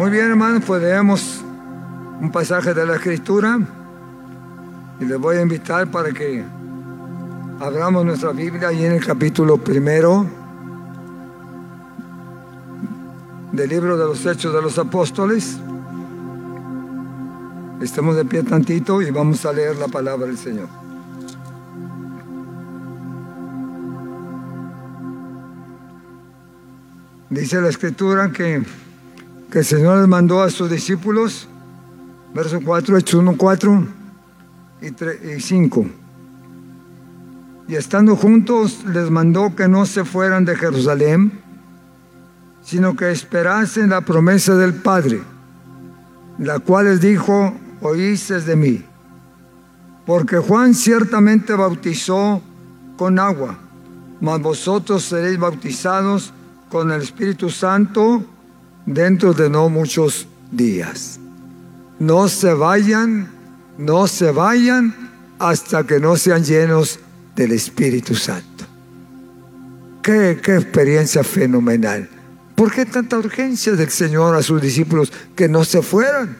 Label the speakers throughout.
Speaker 1: Muy bien, hermanos, pues leemos un pasaje de la Escritura y les voy a invitar para que abramos nuestra Biblia ahí en el capítulo primero del libro de los Hechos de los Apóstoles. Estemos de pie tantito y vamos a leer la palabra del Señor. Dice la escritura que que el Señor les mandó a sus discípulos, verso 4, Hechos 1, 4 y 5. Y estando juntos les mandó que no se fueran de Jerusalén, sino que esperasen la promesa del Padre, la cual les dijo, oíste de mí. Porque Juan ciertamente bautizó con agua, mas vosotros seréis bautizados con el Espíritu Santo dentro de no muchos días. No se vayan, no se vayan hasta que no sean llenos del Espíritu Santo. Qué, experiencia fenomenal. ¿Por qué tanta urgencia del Señor a sus discípulos que no se fueran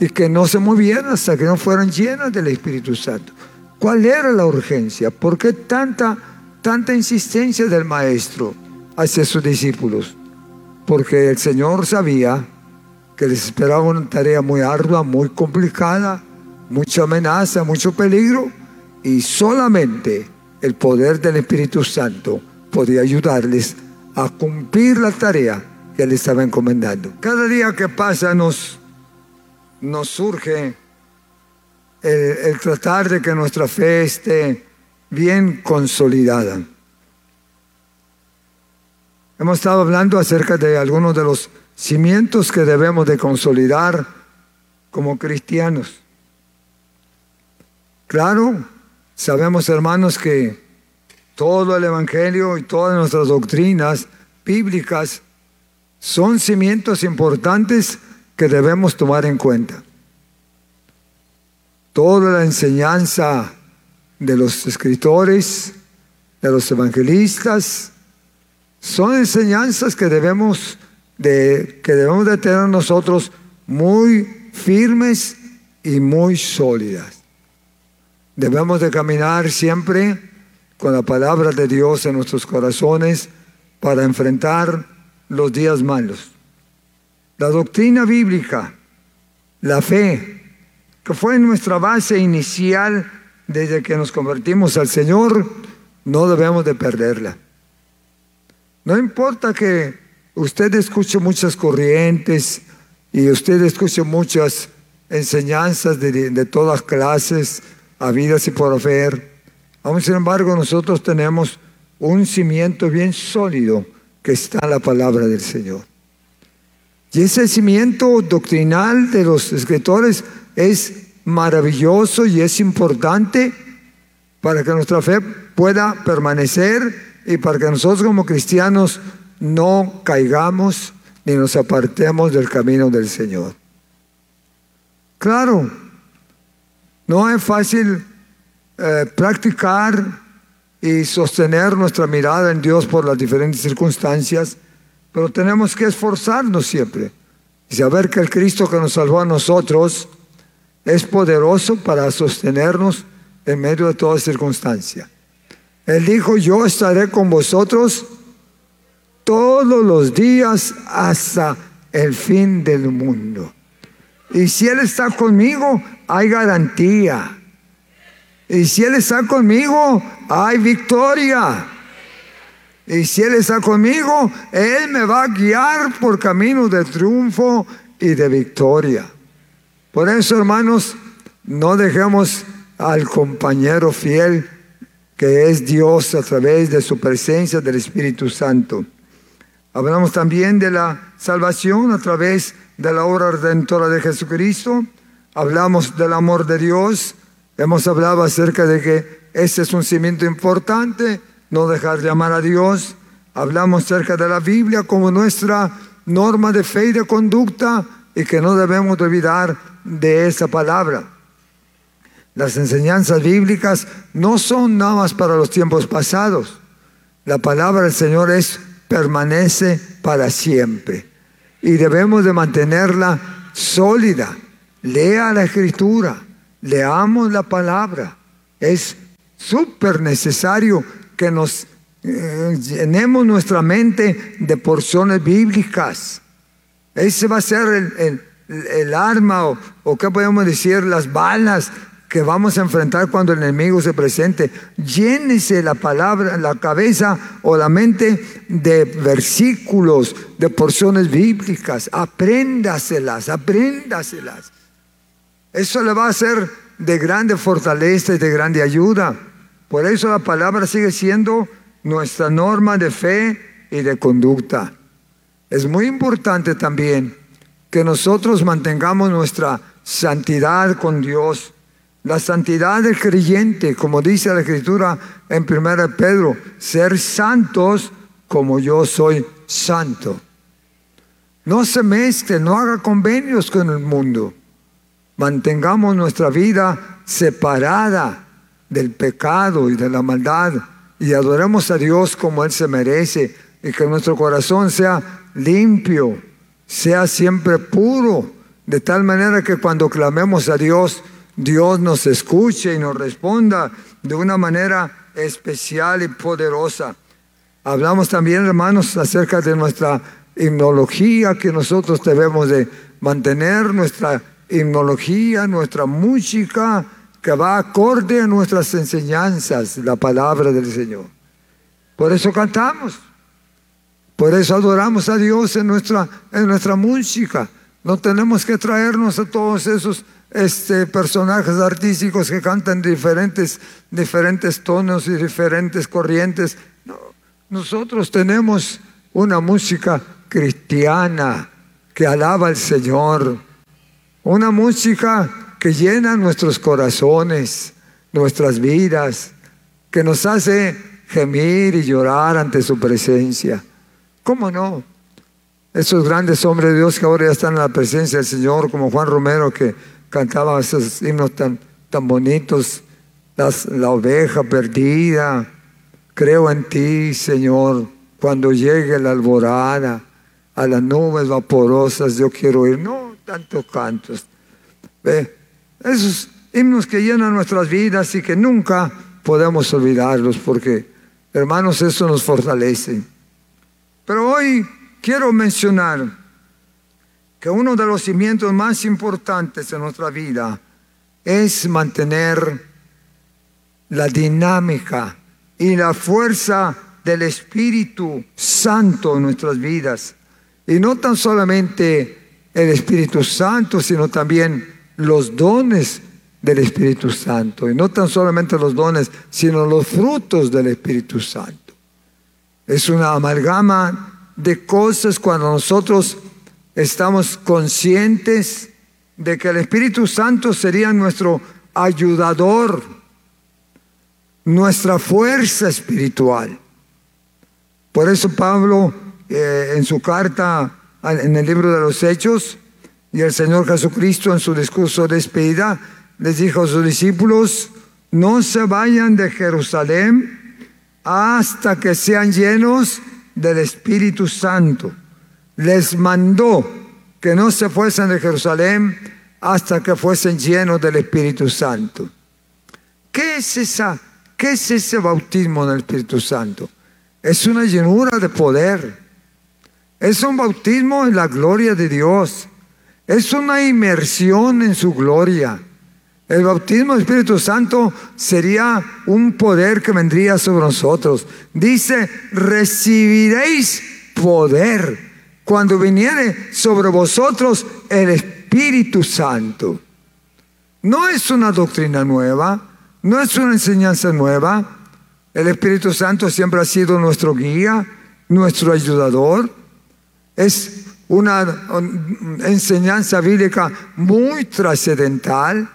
Speaker 1: y que no se movieran hasta que no fueran llenos del Espíritu Santo? ¿Cuál era la urgencia? ¿Por qué tanta, tanta insistencia del Maestro hacia sus discípulos? Porque el Señor sabía que les esperaba una tarea muy ardua, muy complicada, mucha amenaza, mucho peligro, y solamente el poder del Espíritu Santo podía ayudarles a cumplir la tarea que Él estaba encomendando. Cada día que pasa nos, nos surge el tratar de que nuestra fe esté bien consolidada. Hemos estado hablando acerca de algunos de los cimientos que debemos de consolidar como cristianos. Claro, sabemos hermanos que todo el Evangelio y todas nuestras doctrinas bíblicas son cimientos importantes que debemos tomar en cuenta. Toda la enseñanza de los escritores, de los evangelistas, son enseñanzas que debemos de, que debemos de tener nosotros muy firmes y muy sólidas. Debemos de caminar siempre con la palabra de Dios en nuestros corazones para enfrentar los días malos. La doctrina bíblica, la fe, que fue nuestra base inicial desde que nos convertimos al Señor, no debemos de perderla. No importa que usted escuche muchas corrientes y usted escuche muchas enseñanzas de, todas clases, habidas y por haber. Aún sin embargo, nosotros tenemos un cimiento bien sólido que está en la palabra del Señor. Y ese cimiento doctrinal de los escritores es maravilloso y es importante para que nuestra fe pueda permanecer y para que nosotros como cristianos no caigamos ni nos apartemos del camino del Señor. Claro, no es fácil eh, practicar y sostener nuestra mirada en Dios por las diferentes circunstancias, pero tenemos que esforzarnos siempre y saber que el Cristo que nos salvó a nosotros es poderoso para sostenernos en medio de toda circunstancia. Él dijo, yo estaré con vosotros todos los días hasta el fin del mundo. Y si Él está conmigo, hay garantía. Y si Él está conmigo, hay victoria. Y si Él está conmigo, Él me va a guiar por caminos de triunfo y de victoria. Por eso, hermanos, no dejemos al compañero fiel que es Dios a través de su presencia del Espíritu Santo. Hablamos también de la salvación a través de la obra redentora de Jesucristo, hablamos del amor de Dios, hemos hablado acerca de que ese es un cimiento importante, no dejar de amar a Dios, hablamos acerca de la Biblia como nuestra norma de fe y de conducta y que no debemos olvidar de esa palabra. Las enseñanzas bíblicas no son nada más para los tiempos pasados. La palabra del Señor es permanece para siempre y debemos de mantenerla sólida. Lea la escritura, leamos la palabra. Es súper necesario que nos eh, llenemos nuestra mente de porciones bíblicas. Ese va a ser el, arma o, o, qué podemos decir, las balas que vamos a enfrentar cuando el enemigo se presente. Llénese la palabra, la cabeza o la mente de versículos, de porciones bíblicas. Apréndaselas, apréndaselas. Eso le va a ser de grande fortaleza y de grande ayuda. Por eso la palabra sigue siendo nuestra norma de fe y de conducta. Es muy importante también que nosotros mantengamos nuestra santidad con Dios. La santidad del creyente, como dice la escritura en 1 Pedro, ser santos como yo soy santo. No se mezcle, no haga convenios con el mundo. Mantengamos nuestra vida separada del pecado y de la maldad y adoremos a Dios como Él se merece y que nuestro corazón sea limpio, sea siempre puro, de tal manera que cuando clamemos a Dios, Dios nos escuche y nos responda de una manera especial y poderosa. Hablamos también, hermanos, acerca de nuestra himnología que nosotros debemos de mantener, nuestra himnología, nuestra música, que va acorde a nuestras enseñanzas, la palabra del Señor. Por eso cantamos, por eso adoramos a Dios en nuestra, en nuestra música. No tenemos que traernos a todos esos este, personajes artísticos que cantan diferentes, diferentes tonos y diferentes corrientes. nosotros tenemos una música cristiana que alaba al Señor, una música que llena nuestros corazones, nuestras vidas, que nos hace gemir y llorar ante su presencia. ¿Cómo no? Esos grandes hombres de Dios que ahora ya están en la presencia del Señor, como Juan Romero que cantaba esos himnos tan, tan bonitos, la oveja perdida, creo en ti, Señor, cuando llegue la alborada, a las nubes vaporosas yo quiero ir. No, tantos cantos. Ve, esos himnos que llenan nuestras vidas y que nunca podemos olvidarlos porque, hermanos, eso nos fortalece. Pero hoy quiero mencionar que uno de los cimientos más importantes de nuestra vida es mantener la dinámica y la fuerza del Espíritu Santo en nuestras vidas. Y no tan solamente el Espíritu Santo, sino también los dones del Espíritu Santo. Y no tan solamente los dones, sino los frutos del Espíritu Santo. Es una amalgama de cosas cuando nosotros estamos conscientes de que el Espíritu Santo sería nuestro ayudador, nuestra fuerza espiritual. Por eso Pablo eh, en su carta en el libro de los Hechos y el Señor Jesucristo en su discurso de despedida les dijo a sus discípulos, no se vayan de Jerusalén hasta que sean llenos del Espíritu Santo. Les mandó que no se fuesen de Jerusalén hasta que fuesen llenos del Espíritu Santo. ¿Qué es, esa, ¿Qué es ese bautismo del Espíritu Santo? Es una llenura de poder. Es un bautismo en la gloria de Dios. Es una inmersión en su gloria. El bautismo del Espíritu Santo sería un poder que vendría sobre nosotros. Dice, recibiréis poder cuando viniere sobre vosotros el Espíritu Santo. No es una doctrina nueva, no es una enseñanza nueva. El Espíritu Santo siempre ha sido nuestro guía, nuestro ayudador. Es una enseñanza bíblica muy trascendental.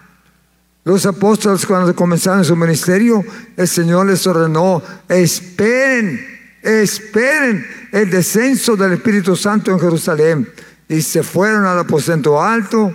Speaker 1: Los apóstoles cuando comenzaron su ministerio, el Señor les ordenó, esperen, esperen el descenso del Espíritu Santo en Jerusalén. Y se fueron al aposento alto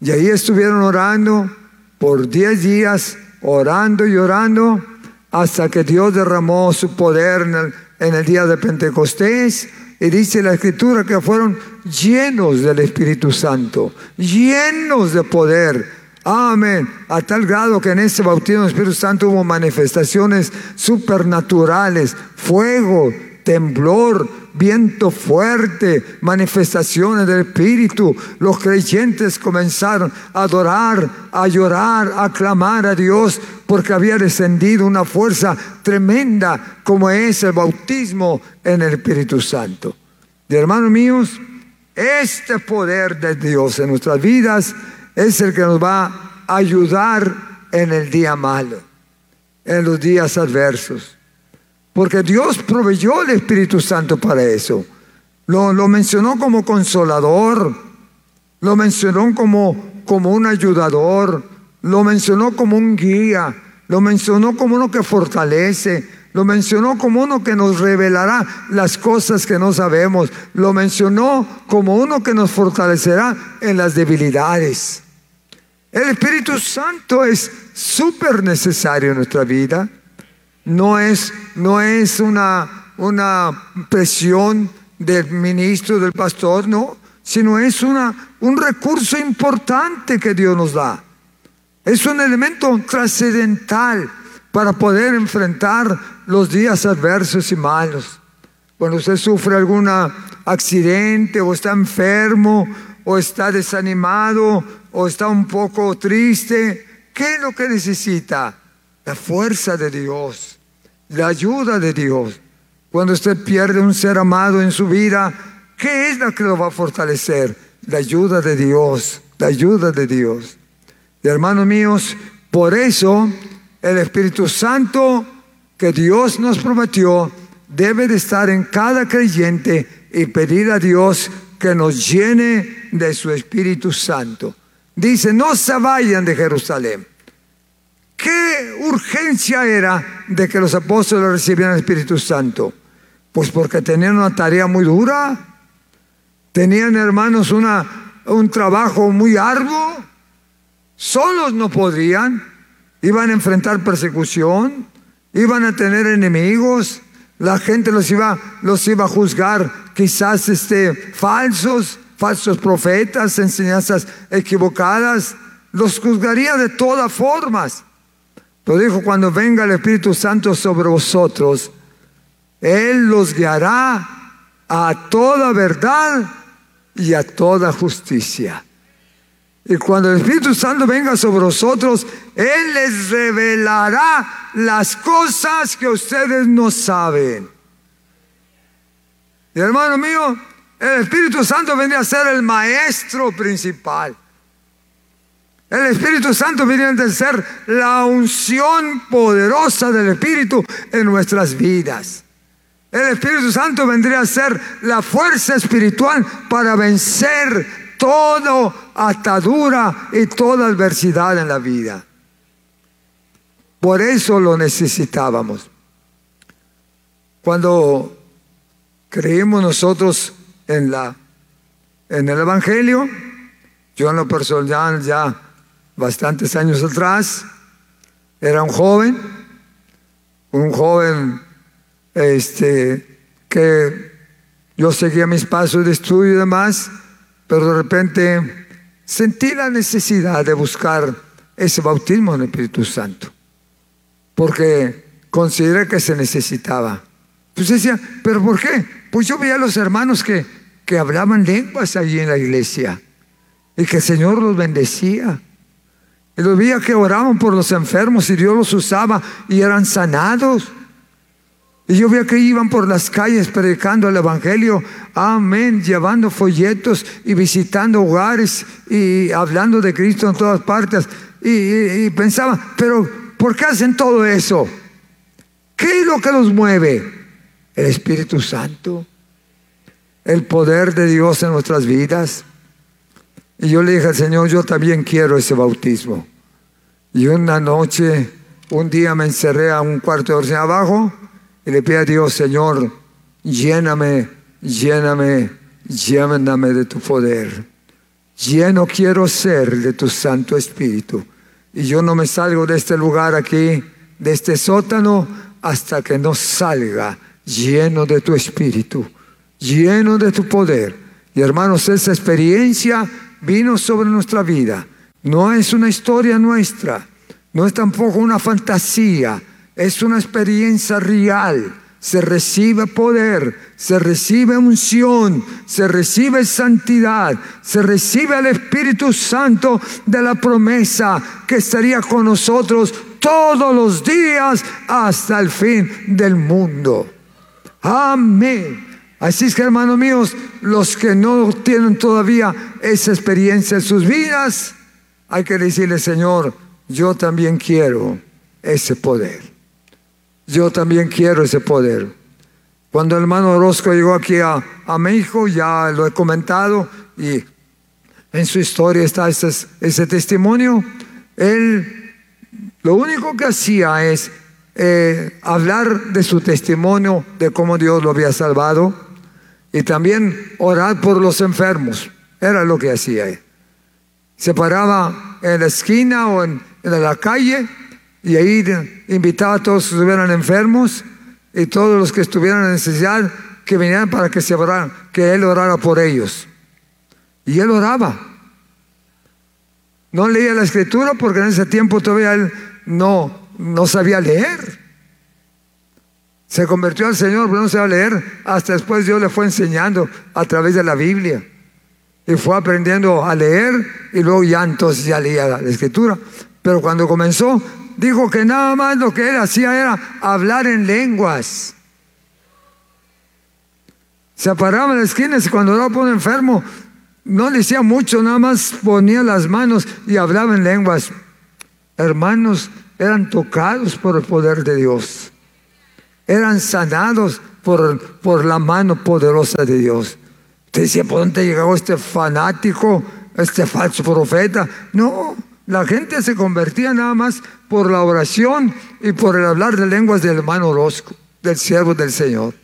Speaker 1: y ahí estuvieron orando por diez días, orando y orando, hasta que Dios derramó su poder en el, en el día de Pentecostés. Y dice la escritura que fueron llenos del Espíritu Santo, llenos de poder. Amén. A tal grado que en ese bautismo del Espíritu Santo hubo manifestaciones supernaturales, fuego, temblor, viento fuerte, manifestaciones del Espíritu. Los creyentes comenzaron a adorar, a llorar, a clamar a Dios porque había descendido una fuerza tremenda como es el bautismo en el Espíritu Santo. Y hermanos míos, este poder de Dios en nuestras vidas es el que nos va a ayudar en el día malo, en los días adversos. Porque Dios proveyó el Espíritu Santo para eso. Lo, lo mencionó como consolador, lo mencionó como, como un ayudador, lo mencionó como un guía, lo mencionó como uno que fortalece, lo mencionó como uno que nos revelará las cosas que no sabemos, lo mencionó como uno que nos fortalecerá en las debilidades. El Espíritu Santo es súper necesario en nuestra vida no es, no es una, una presión del ministro, del pastor, no, sino es una, un recurso importante que Dios nos da. Es un elemento trascendental para poder enfrentar los días adversos y malos. Cuando usted sufre algún accidente o está enfermo o está desanimado o está un poco triste, ¿qué es lo que necesita? La fuerza de Dios la ayuda de Dios. Cuando usted pierde un ser amado en su vida, ¿qué es la que lo va a fortalecer? La ayuda de Dios, la ayuda de Dios. Y hermanos míos, por eso el Espíritu Santo que Dios nos prometió debe de estar en cada creyente y pedir a Dios que nos llene de su Espíritu Santo. Dice, no se vayan de Jerusalén. ¿Qué urgencia era de que los apóstoles recibieran el Espíritu Santo? Pues porque tenían una tarea muy dura, tenían hermanos una, un trabajo muy arduo, solos no podrían, iban a enfrentar persecución, iban a tener enemigos, la gente los iba, los iba a juzgar quizás este, falsos, falsos profetas, enseñanzas equivocadas, los juzgaría de todas formas. Lo dijo, cuando venga el Espíritu Santo sobre vosotros, Él los guiará a toda verdad y a toda justicia. Y cuando el Espíritu Santo venga sobre vosotros, Él les revelará las cosas que ustedes no saben. Y hermano mío, el Espíritu Santo vendría a ser el maestro principal. El Espíritu Santo viene a ser la unción poderosa del Espíritu en nuestras vidas. El Espíritu Santo vendría a ser la fuerza espiritual para vencer toda atadura y toda adversidad en la vida. Por eso lo necesitábamos. Cuando creímos nosotros en, la, en el Evangelio, yo en lo personal ya bastantes años atrás. Era un joven, un joven este, que yo seguía mis pasos de estudio y demás, pero de repente sentí la necesidad de buscar ese bautismo en el Espíritu Santo, porque consideré que se necesitaba. Pues decía, ¿pero por qué? Pues yo veía a los hermanos que, que hablaban lenguas allí en la iglesia y que el Señor los bendecía. Y los veía que oraban por los enfermos y Dios los usaba y eran sanados. Y yo veía que iban por las calles predicando el Evangelio, amén, llevando folletos y visitando hogares y hablando de Cristo en todas partes. Y, pensaba, pero ¿por qué hacen todo eso? ¿Qué es lo que los mueve? El Espíritu Santo. El poder de Dios en nuestras vidas. Y yo le dije al Señor, yo también quiero ese bautismo. Y una noche, un día me encerré a un cuarto de oración abajo y le pedí a Dios, Señor, lléname, lléname, lléname de tu poder. Lleno quiero ser de tu Santo Espíritu. Y yo no me salgo de este lugar aquí, de este sótano, hasta que no salga lleno de tu Espíritu, lleno de tu poder. Y hermanos, esa experiencia vino sobre nuestra vida. No es una historia nuestra, no es tampoco una fantasía, es una experiencia real se recibe poder, se recibe unción, se recibe santidad, se recibe el Espíritu Santo de la promesa que estaría con nosotros todos los días hasta el fin del mundo. Amén. Así es que hermanos míos, los que no tienen todavía esa experiencia en sus vidas, hay que decirle, Señor, yo también quiero ese poder. Yo también quiero ese poder. Cuando el hermano Orozco llegó aquí a, México, ya lo he comentado, y en su historia está ese, ese testimonio, él lo único que hacía es eh, hablar de su testimonio, de cómo Dios lo había salvado, y también orar por los enfermos. Era lo que hacía. Se paraba en la esquina o en la calle y ahí invitaba a todos los que estuvieran enfermos y todos los que estuvieran en necesidad que vinieran para que se oraran, que él orara por ellos. Y él oraba. No leía la escritura porque en ese tiempo todavía él no, no sabía leer. Se convirtió al Señor, pero no sabía leer. Hasta después Dios le fue enseñando a través de la Biblia. Y fue aprendiendo a leer y luego ya entonces ya leía la escritura. Pero cuando comenzó dijo que nada más lo que él hacía era hablar en lenguas. Se paraba en las esquinas y cuando era por un enfermo, no le decía mucho, nada más ponía las manos y hablaba en lenguas. Hermanos, eran tocados por el poder de Dios. Eran sanados por, por la mano poderosa de Dios. Usted decía, ¿por dónde llegó este fanático, este falso profeta? No, la gente se convertía nada más por la oración y por el hablar de lenguas del hermano Orozco, del siervo del Señor.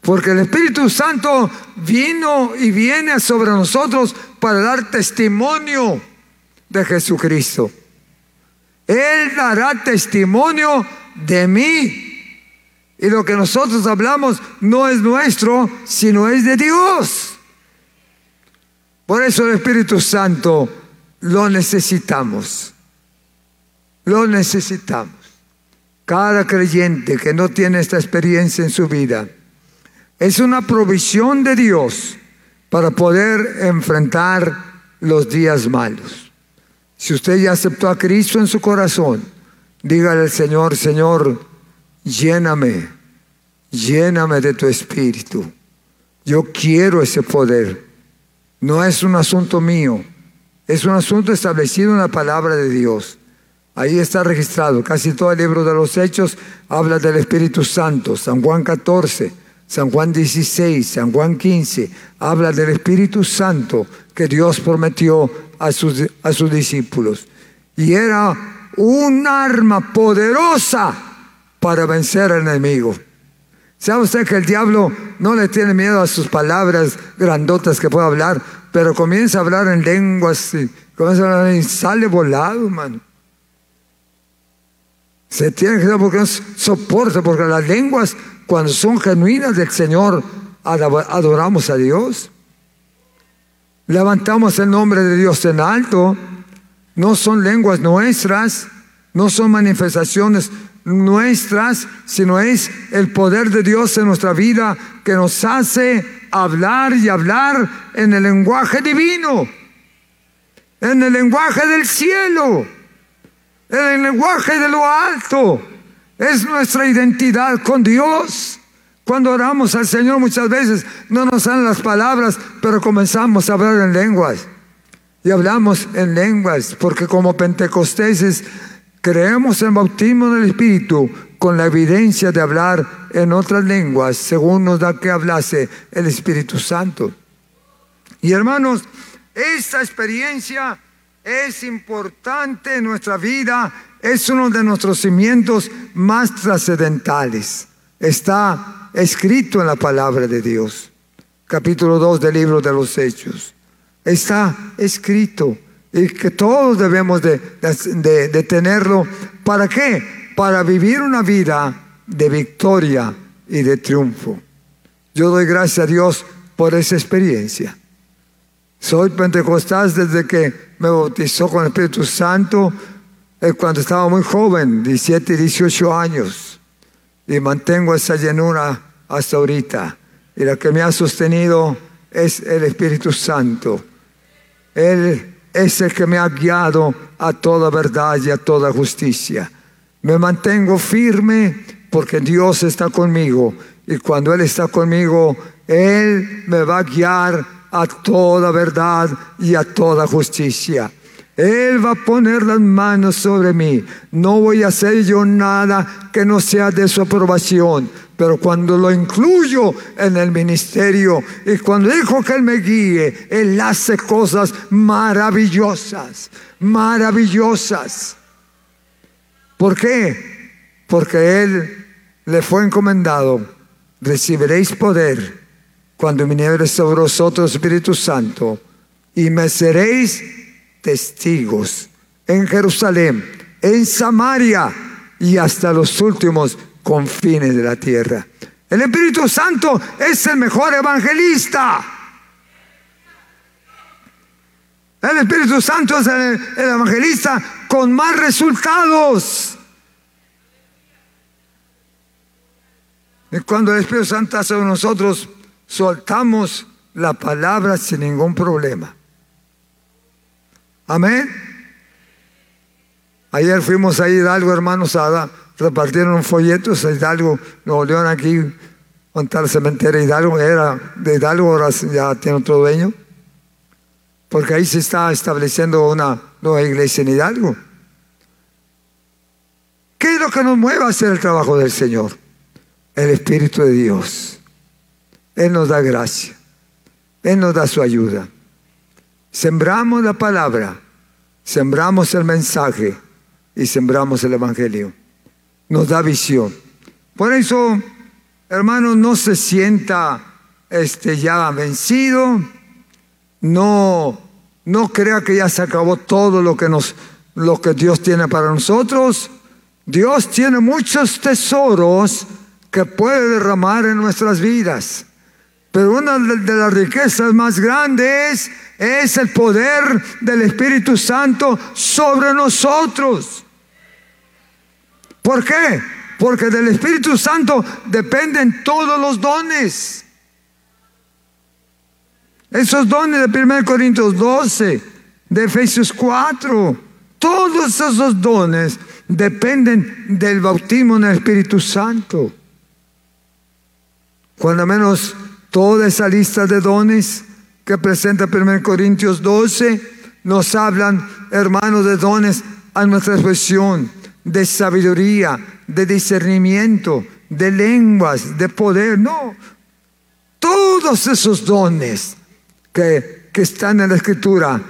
Speaker 1: Porque el Espíritu Santo vino y viene sobre nosotros para dar testimonio de Jesucristo. Él dará testimonio de mí. Y lo que nosotros hablamos no es nuestro, sino es de Dios. Por eso el Espíritu Santo lo necesitamos. Lo necesitamos. Cada creyente que no tiene esta experiencia en su vida es una provisión de Dios para poder enfrentar los días malos. Si usted ya aceptó a Cristo en su corazón, dígale al Señor, Señor, lléname, lléname de tu espíritu. Yo quiero ese poder. No es un asunto mío es un asunto establecido en la palabra de Dios. Ahí está registrado. Casi todo el libro de los Hechos habla del Espíritu Santo. San Juan 14, San Juan 16, San Juan 15 habla del Espíritu Santo que Dios prometió a sus, a sus discípulos. Y era un arma poderosa para vencer al enemigo. ¿Sabe usted que el diablo no le tiene miedo a sus palabras grandotas que puede hablar? pero comienza a hablar en lenguas y comienza a hablar y sale volado, hermano. Se tiene que porque no soporta, porque las lenguas, cuando son genuinas del Señor, adoramos a Dios. Levantamos el nombre de Dios en alto. No son lenguas nuestras, no son manifestaciones nuestras, sino es el poder de Dios en nuestra vida que nos hace hablar y hablar en el lenguaje divino, en el lenguaje del cielo, en el lenguaje de lo alto. Es nuestra identidad con Dios. Cuando oramos al Señor muchas veces no nos salen las palabras, pero comenzamos a hablar en lenguas. Y hablamos en lenguas, porque como pentecosteses creemos en bautismo del Espíritu, con la evidencia de hablar en otras lenguas, según nos da que hablase el Espíritu Santo. Y hermanos, esta experiencia es importante en nuestra vida, es uno de nuestros cimientos más trascendentales. Está escrito en la palabra de Dios, capítulo 2 del libro de los Hechos. Está escrito y que todos debemos de, de tenerlo. ¿Para qué? Para vivir una vida de victoria y de triunfo. Yo doy gracias a Dios por esa experiencia. Soy pentecostal desde que me bautizó con el Espíritu Santo eh, cuando estaba muy joven, 17 y 18 años. Y mantengo esa llenura hasta ahorita. Y la que me ha sostenido es el Espíritu Santo. Él es el que me ha guiado a toda verdad y a toda justicia. Me mantengo firme porque Dios está conmigo. Y cuando Él está conmigo, Él me va a guiar a toda verdad y a toda justicia. Él va a poner las manos sobre mí. No voy a hacer yo nada que no sea de su aprobación. Pero cuando lo incluyo en el ministerio y cuando dejo que Él me guíe, Él hace cosas maravillosas, maravillosas. ¿Por qué? Porque Él le fue encomendado, recibiréis poder cuando viniere sobre vosotros Espíritu Santo, y me seréis testigos en Jerusalén, en Samaria y hasta los últimos confines de la tierra. El Espíritu Santo es el mejor evangelista. El Espíritu Santo es el, evangelista con más resultados. Y cuando el Espíritu Santo hace nosotros, soltamos la palabra sin ningún problema. Amén. Ayer fuimos a Hidalgo, hermanos, a repartieron folletos a Hidalgo, Nuevo León, aquí, contra el cementerio Hidalgo, era de Hidalgo, ahora ya tiene otro dueño, porque ahí se está estableciendo una nueva iglesia en Hidalgo. ¿Qué es lo que nos mueve a hacer el trabajo del Señor? El Espíritu de Dios. Él nos da gracia. Él nos da su ayuda. Sembramos la palabra, sembramos el mensaje y sembramos el Evangelio. Nos da visión. Por eso, hermano, no se sienta este, ya vencido. No, no crea que ya se acabó todo lo que, nos, lo que Dios tiene para nosotros. Dios tiene muchos tesoros que puede derramar en nuestras vidas. Pero una de las riquezas más grandes es el poder del Espíritu Santo sobre nosotros. ¿Por qué? Porque del Espíritu Santo dependen todos los dones. Esos dones de 1 Corintios 12, de Efesios 4, todos esos dones dependen del bautismo en el Espíritu Santo. Cuando menos Toda esa lista de dones que presenta 1 Corintios 12 nos hablan, hermanos, de dones a nuestra expresión, de sabiduría, de discernimiento, de lenguas, de poder. No, todos esos dones que, que están en la Escritura,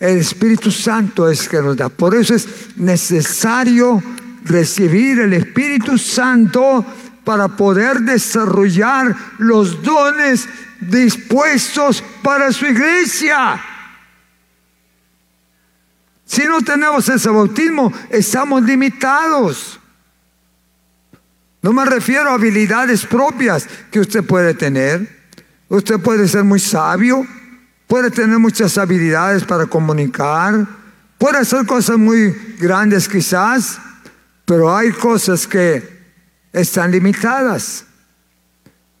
Speaker 1: el Espíritu Santo es que nos da. Por eso es necesario recibir el Espíritu Santo para poder desarrollar los dones dispuestos para su iglesia. Si no tenemos ese bautismo, estamos limitados. No me refiero a habilidades propias que usted puede tener. Usted puede ser muy sabio, puede tener muchas habilidades para comunicar, puede hacer cosas muy grandes quizás, pero hay cosas que están limitadas.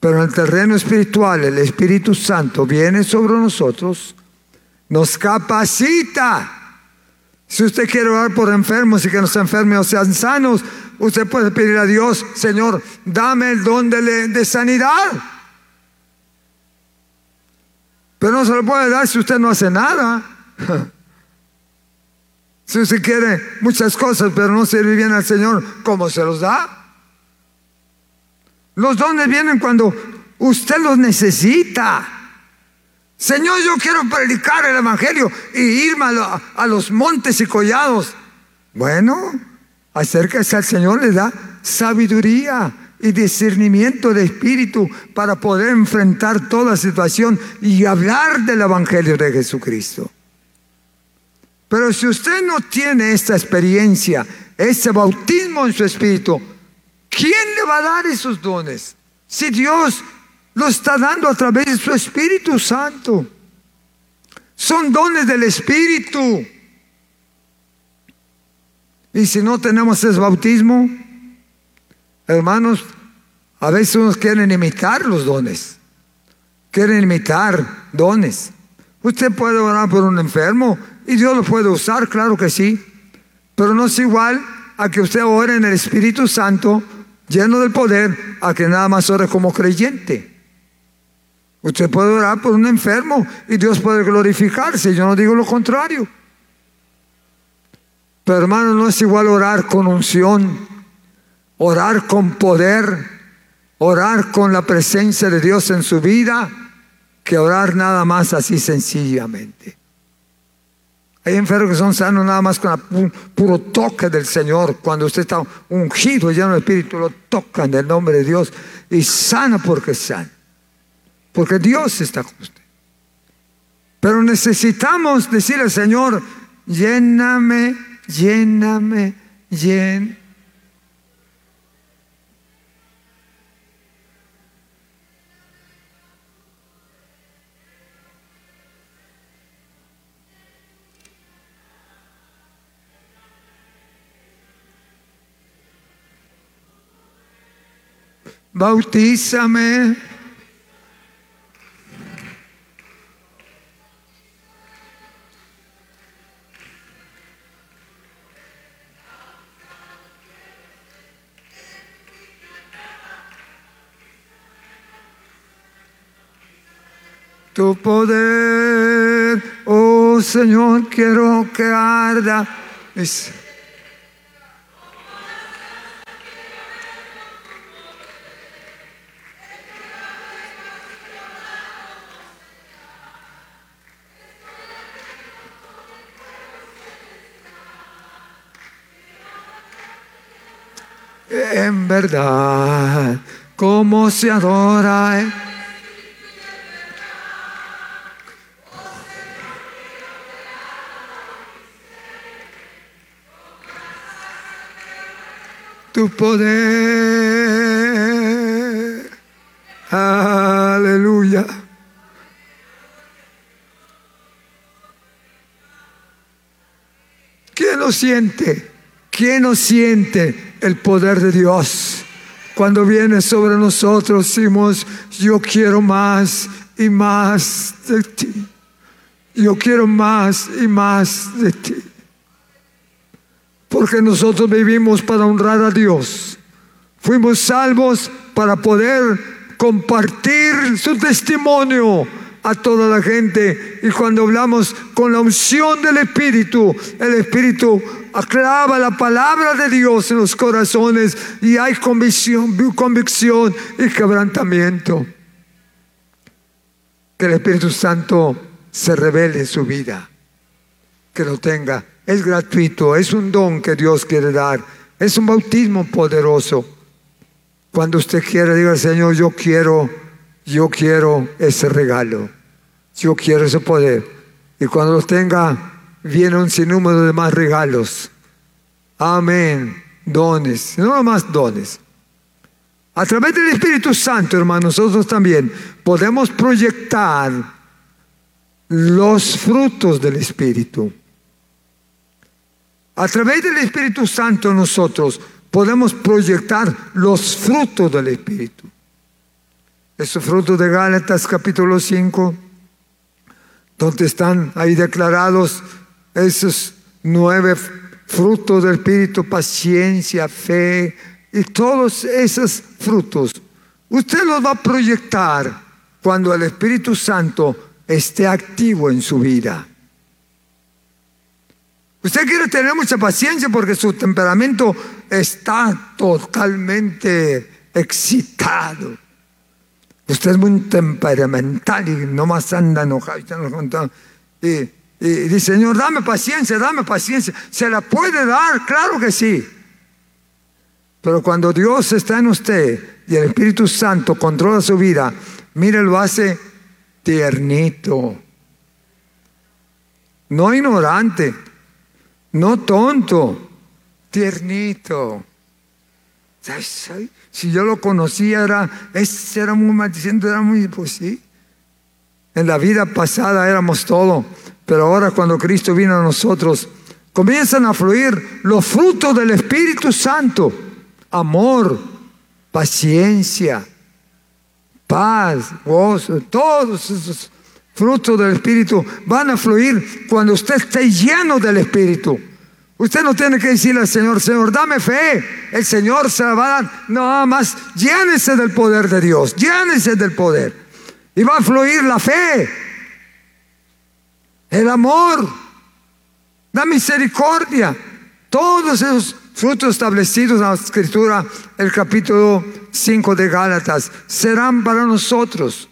Speaker 1: Pero en el terreno espiritual el Espíritu Santo viene sobre nosotros, nos capacita. Si usted quiere orar por enfermos y que los enfermos sean sanos, usted puede pedir a Dios, Señor, dame el don de, de sanidad. Pero no se lo puede dar si usted no hace nada. Si usted quiere muchas cosas, pero no sirve bien al Señor, ¿cómo se los da? Los dones vienen cuando usted los necesita. Señor, yo quiero predicar el Evangelio y irme a, los montes y collados. Bueno, acérquese al Señor, le da sabiduría y discernimiento de espíritu para poder enfrentar toda situación y hablar del Evangelio de Jesucristo. Pero si usted no tiene esta experiencia, ese bautismo en su espíritu, ¿quién le va a dar esos dones? Si Dios lo está dando a través de su Espíritu Santo. Son dones del Espíritu. Y si no tenemos ese bautismo, hermanos, a veces unos quieren imitar los dones. Quieren imitar dones. Usted puede orar por un enfermo y Dios lo puede usar, claro que sí. Pero no es igual a que usted ore en el Espíritu Santo, lleno del poder, a que nada más ore como creyente. Usted puede orar por un enfermo y Dios puede glorificarse. Yo no digo lo contrario. Pero hermano, no es igual orar con unción, orar con poder, orar con la presencia de Dios en su vida, que orar nada más así sencillamente. Hay enfermos que son sanos nada más con un puro toque del Señor. Cuando usted está ungido, lleno del Espíritu, lo tocan del nombre de Dios y sana porque sana porque Dios está con usted. Pero necesitamos decir al Señor, lléname, lléname, lléname. Bautízame. Tu poder, oh Señor, quiero que arda. En verdad, cómo se adora. Eh. Tu poder. Aleluya. ¿Quién lo siente? ¿Quién no siente el poder de Dios? Cuando viene sobre nosotros, decimos, yo quiero más y más de ti. Yo quiero más y más de ti porque nosotros vivimos para honrar a Dios. Fuimos salvos para poder compartir su testimonio a toda la gente. Y cuando hablamos con la unción del Espíritu, el Espíritu aclava la palabra de Dios en los corazones y hay convicción, convicción y quebrantamiento. Que el Espíritu Santo se revele en su vida, que lo tenga es gratuito, es un don que Dios quiere dar, es un bautismo poderoso. Cuando usted quiere, diga Señor, yo quiero, yo quiero ese regalo, yo quiero ese poder. Y cuando lo tenga, viene un sinnúmero de más regalos. Amén. Dones, no más dones. A través del Espíritu Santo, hermanos, nosotros también podemos proyectar los frutos del Espíritu. A través del Espíritu Santo nosotros podemos proyectar los frutos del Espíritu. Esos frutos de Gálatas capítulo 5, donde están ahí declarados esos nueve frutos del Espíritu, paciencia, fe y todos esos frutos. Usted los va a proyectar cuando el Espíritu Santo esté activo en su vida. Usted quiere tener mucha paciencia porque su temperamento está totalmente excitado. Usted es muy temperamental y nomás anda enojado. Y, y, y dice, Señor, dame paciencia, dame paciencia. ¿Se la puede dar? Claro que sí. Pero cuando Dios está en usted y el Espíritu Santo controla su vida, mire, lo hace tiernito. No ignorante, no tonto, tiernito. Si yo lo conocía, era, era muy maldiciendo, era muy, pues sí. En la vida pasada éramos todo, pero ahora cuando Cristo vino a nosotros, comienzan a fluir los frutos del Espíritu Santo. Amor, paciencia, paz, gozo, todos esos frutos del Espíritu van a fluir cuando usted esté lleno del Espíritu. Usted no tiene que decirle al Señor, Señor, dame fe. El Señor se la va a dar. Nada más llénese del poder de Dios. Llénese del poder. Y va a fluir la fe. El amor. La misericordia. Todos esos frutos establecidos en la escritura, el capítulo 5 de Gálatas, serán para nosotros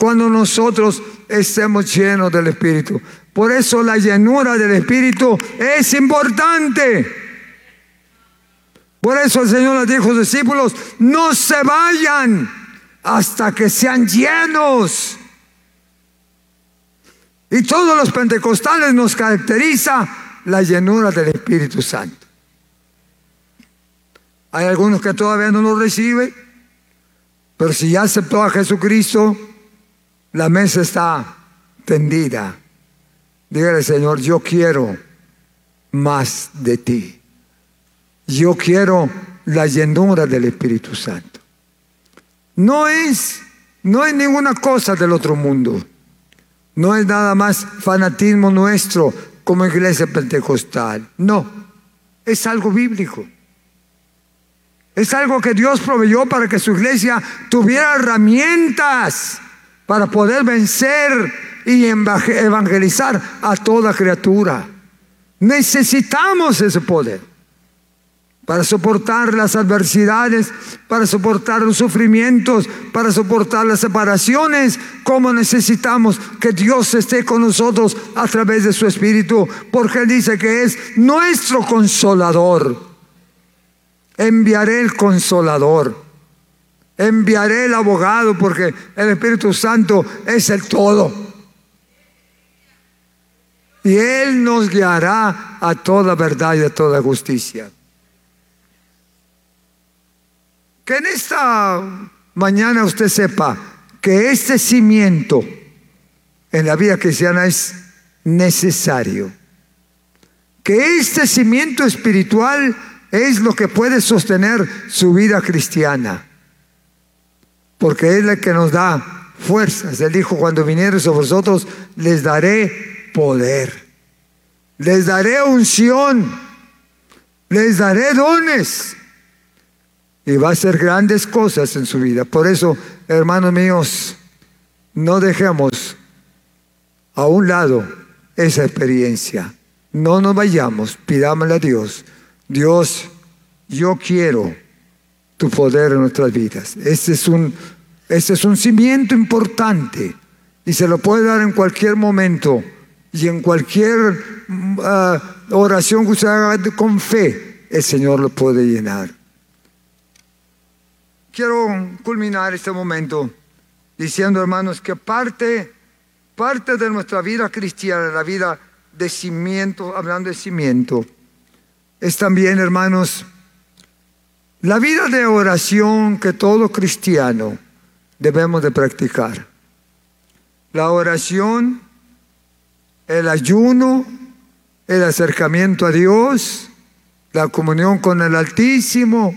Speaker 1: cuando nosotros estemos llenos del Espíritu. Por eso la llenura del Espíritu es importante. Por eso el Señor les dijo a sus discípulos, no se vayan hasta que sean llenos. Y todos los pentecostales nos caracteriza la llenura del Espíritu Santo. Hay algunos que todavía no lo reciben, pero si ya aceptó a Jesucristo, la mesa está tendida. Dígale, Señor, yo quiero más de ti. Yo quiero la llenura del Espíritu Santo. No es, no es ninguna cosa del otro mundo. No es nada más fanatismo nuestro como iglesia pentecostal. No, es algo bíblico. Es algo que Dios proveyó para que su iglesia tuviera herramientas para poder vencer y evangelizar a toda criatura. Necesitamos ese poder para soportar las adversidades, para soportar los sufrimientos, para soportar las separaciones, como necesitamos que Dios esté con nosotros a través de su Espíritu, porque Él dice que es nuestro consolador. Enviaré el consolador. Enviaré el abogado porque el Espíritu Santo es el todo. Y Él nos guiará a toda verdad y a toda justicia. Que en esta mañana usted sepa que este cimiento en la vida cristiana es necesario. Que este cimiento espiritual es lo que puede sostener su vida cristiana porque es el que nos da fuerzas. Él dijo, cuando vinieres sobre vosotros, les daré poder, les daré unción, les daré dones. Y va a hacer grandes cosas en su vida. Por eso, hermanos míos, no dejemos a un lado esa experiencia. No nos vayamos, pidámosle a Dios. Dios, yo quiero tu poder en nuestras vidas. Este es un, este es un cimiento importante y se lo puede dar en cualquier momento y en cualquier ah, oración que usted haga con fe, el Señor lo puede llenar. Quiero culminar este momento diciendo, hermanos, que parte, parte de nuestra vida cristiana, la vida de cimiento, hablando de cimiento, es también, hermanos, la vida de oración que todo cristiano debemos de practicar. La oración, el ayuno, el acercamiento a Dios, la comunión con el Altísimo,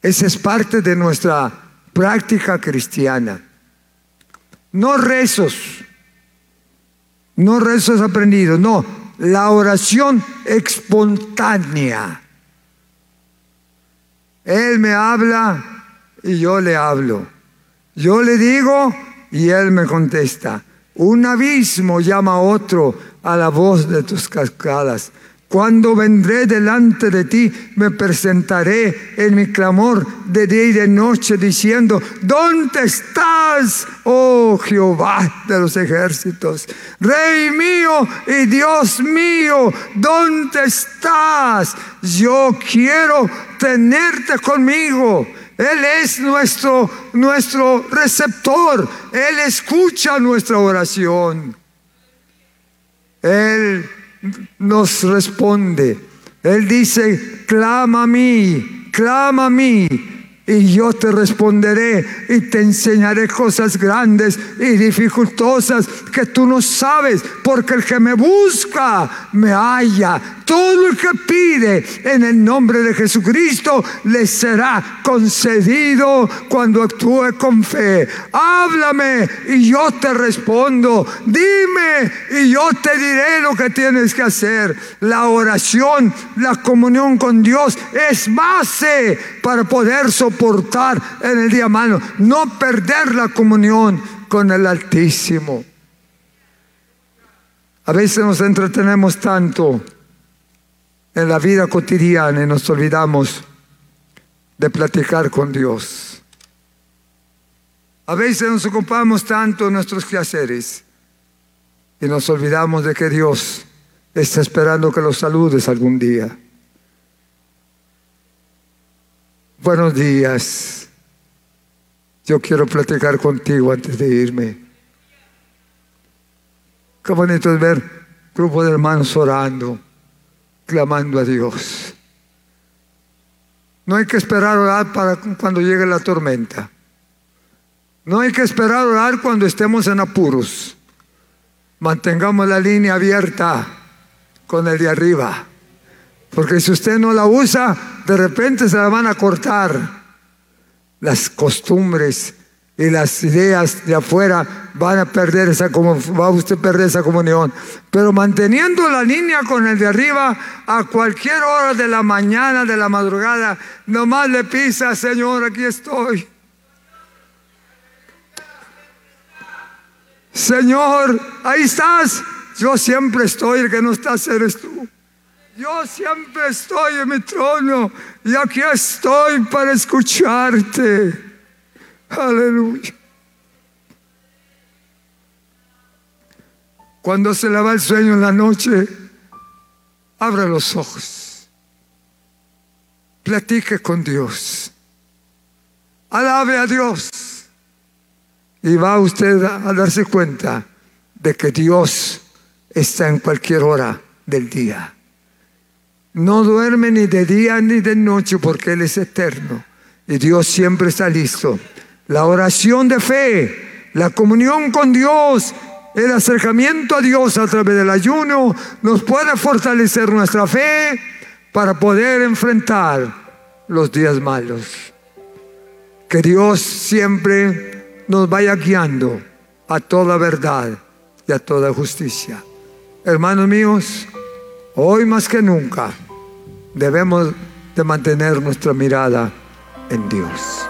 Speaker 1: esa es parte de nuestra práctica cristiana. No rezos, no rezos aprendidos, no, la oración espontánea. Él me habla y yo le hablo. Yo le digo y Él me contesta. Un abismo llama a otro a la voz de tus cascadas. Cuando vendré delante de ti, me presentaré en mi clamor de día y de noche, diciendo, ¿dónde estás, oh Jehová de los ejércitos? Rey mío y Dios mío, ¿dónde estás? Yo quiero tenerte conmigo. Él es nuestro, nuestro receptor. Él escucha nuestra oración. Él nos responde. Él dice, clama a mí, clama a mí, y yo te responderé y te enseñaré cosas grandes y dificultosas que tú no sabes, porque el que me busca me halla. Todo el que pide en el nombre de Jesucristo le será concedido cuando actúe con fe. Háblame y yo te respondo. Dime y yo te diré lo que tienes que hacer. La oración, la comunión con Dios es base para poder soportar en el día malo. No perder la comunión con el Altísimo. A veces nos entretenemos tanto en la vida cotidiana y nos olvidamos de platicar con Dios. A veces nos ocupamos tanto en nuestros quehaceres y nos olvidamos de que Dios está esperando que los saludes algún día. Buenos días. Yo quiero platicar contigo antes de irme. Qué bonito es ver grupo de hermanos orando clamando a Dios. No hay que esperar orar para cuando llegue la tormenta. No hay que esperar orar cuando estemos en apuros. Mantengamos la línea abierta con el de arriba. Porque si usted no la usa, de repente se la van a cortar. Las costumbres y las ideas de afuera van a perder esa va usted perder esa comunión. Pero manteniendo la línea con el de arriba a cualquier hora de la mañana, de la madrugada, nomás le pisa, Señor, aquí estoy. Señor, ahí estás. Yo siempre estoy, el que no estás eres tú. Yo siempre estoy en mi trono y aquí estoy para escucharte. Aleluya. Cuando se le va el sueño en la noche, abra los ojos. Platique con Dios. Alabe a Dios. Y va usted a darse cuenta de que Dios está en cualquier hora del día. No duerme ni de día ni de noche porque Él es eterno. Y Dios siempre está listo la oración de fe, la comunión con Dios, el acercamiento a Dios a través del ayuno nos puede fortalecer nuestra fe para poder enfrentar los días malos. Que Dios siempre nos vaya guiando a toda verdad y a toda justicia. Hermanos míos, hoy más que nunca debemos de mantener nuestra mirada en Dios.